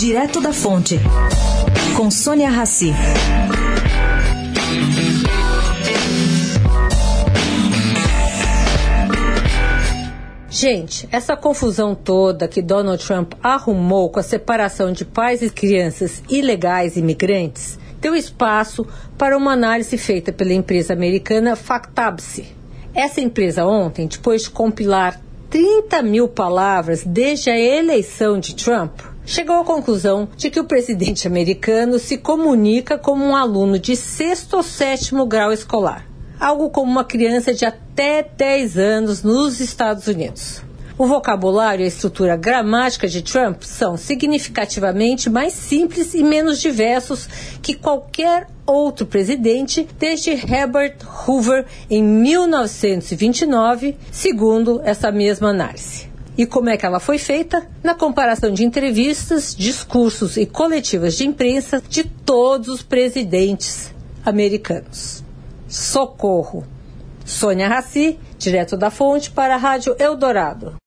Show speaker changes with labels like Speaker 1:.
Speaker 1: Direto da Fonte, com Sônia Rassi.
Speaker 2: Gente, essa confusão toda que Donald Trump arrumou com a separação de pais e crianças ilegais imigrantes deu espaço para uma análise feita pela empresa americana Factabse. Essa empresa ontem, depois de compilar 30 mil palavras desde a eleição de Trump, chegou à conclusão de que o presidente americano se comunica como um aluno de sexto ou sétimo grau escolar, algo como uma criança de até 10 anos nos Estados Unidos. O vocabulário e a estrutura gramática de Trump são significativamente mais simples e menos diversos que qualquer outro presidente desde Herbert Hoover em 1929, segundo essa mesma análise. E como é que ela foi feita? Na comparação de entrevistas, discursos e coletivas de imprensa de todos os presidentes americanos. Socorro! Sônia Raci, direto da fonte para a Rádio Eldorado.